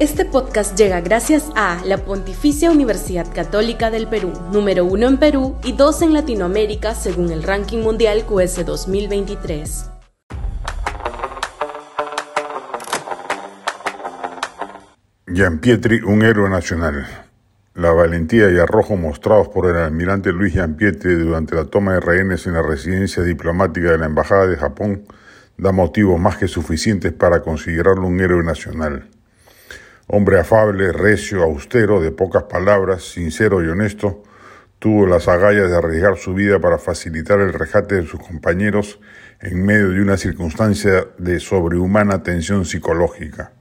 Este podcast llega gracias a la Pontificia Universidad Católica del Perú, número uno en Perú y dos en Latinoamérica según el ranking mundial QS 2023. Pietri, un héroe nacional. La valentía y arrojo mostrados por el almirante Luis Pietri durante la toma de rehenes en la residencia diplomática de la Embajada de Japón da motivos más que suficientes para considerarlo un héroe nacional. Hombre afable, recio, austero, de pocas palabras, sincero y honesto, tuvo las agallas de arriesgar su vida para facilitar el rescate de sus compañeros en medio de una circunstancia de sobrehumana tensión psicológica.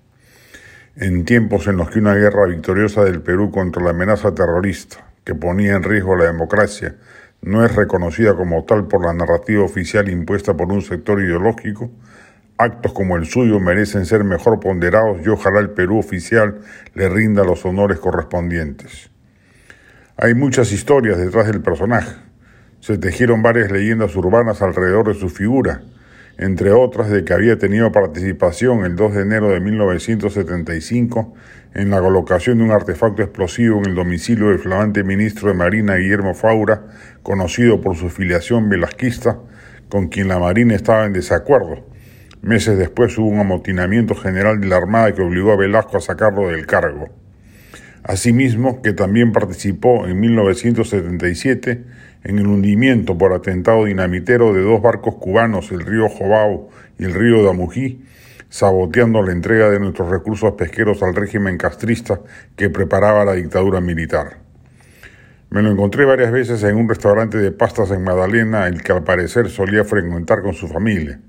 En tiempos en los que una guerra victoriosa del Perú contra la amenaza terrorista, que ponía en riesgo la democracia, no es reconocida como tal por la narrativa oficial impuesta por un sector ideológico, Actos como el suyo merecen ser mejor ponderados y ojalá el Perú oficial le rinda los honores correspondientes. Hay muchas historias detrás del personaje. Se tejieron varias leyendas urbanas alrededor de su figura, entre otras de que había tenido participación el 2 de enero de 1975 en la colocación de un artefacto explosivo en el domicilio del flamante ministro de Marina Guillermo Faura, conocido por su filiación velasquista, con quien la Marina estaba en desacuerdo Meses después hubo un amotinamiento general de la Armada que obligó a Velasco a sacarlo del cargo. Asimismo, que también participó en 1977 en el hundimiento por atentado dinamitero de dos barcos cubanos, el río Jobao y el río Damují, saboteando la entrega de nuestros recursos pesqueros al régimen castrista que preparaba la dictadura militar. Me lo encontré varias veces en un restaurante de pastas en Magdalena, el que al parecer solía frecuentar con su familia.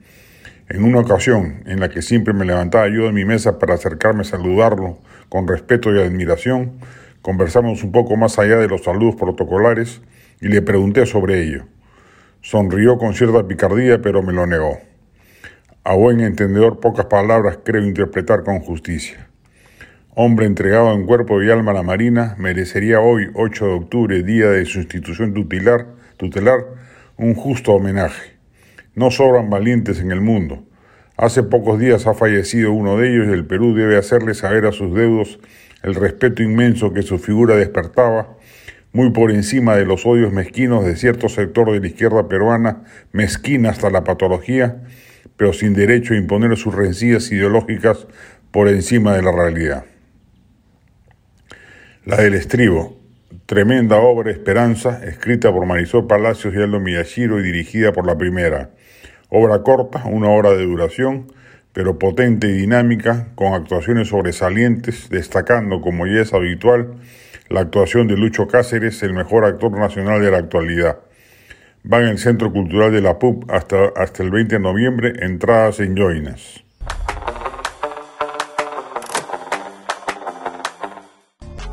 En una ocasión en la que siempre me levantaba yo de mi mesa para acercarme a saludarlo con respeto y admiración, conversamos un poco más allá de los saludos protocolares y le pregunté sobre ello. Sonrió con cierta picardía, pero me lo negó. A buen entendedor, pocas palabras creo interpretar con justicia. Hombre entregado en cuerpo y alma a la Marina, merecería hoy, 8 de octubre, día de su institución tutelar, tutelar un justo homenaje. No sobran valientes en el mundo. Hace pocos días ha fallecido uno de ellos y el Perú debe hacerle saber a sus deudos el respeto inmenso que su figura despertaba, muy por encima de los odios mezquinos de cierto sector de la izquierda peruana, mezquina hasta la patología, pero sin derecho a imponer sus rencillas ideológicas por encima de la realidad. La del estribo, tremenda obra Esperanza, escrita por Marisol Palacios y Aldo Miyashiro y dirigida por la primera. Obra corta, una hora de duración, pero potente y dinámica, con actuaciones sobresalientes, destacando, como ya es habitual, la actuación de Lucho Cáceres, el mejor actor nacional de la actualidad. Va en el Centro Cultural de la PUB hasta, hasta el 20 de noviembre, entradas en Joinas.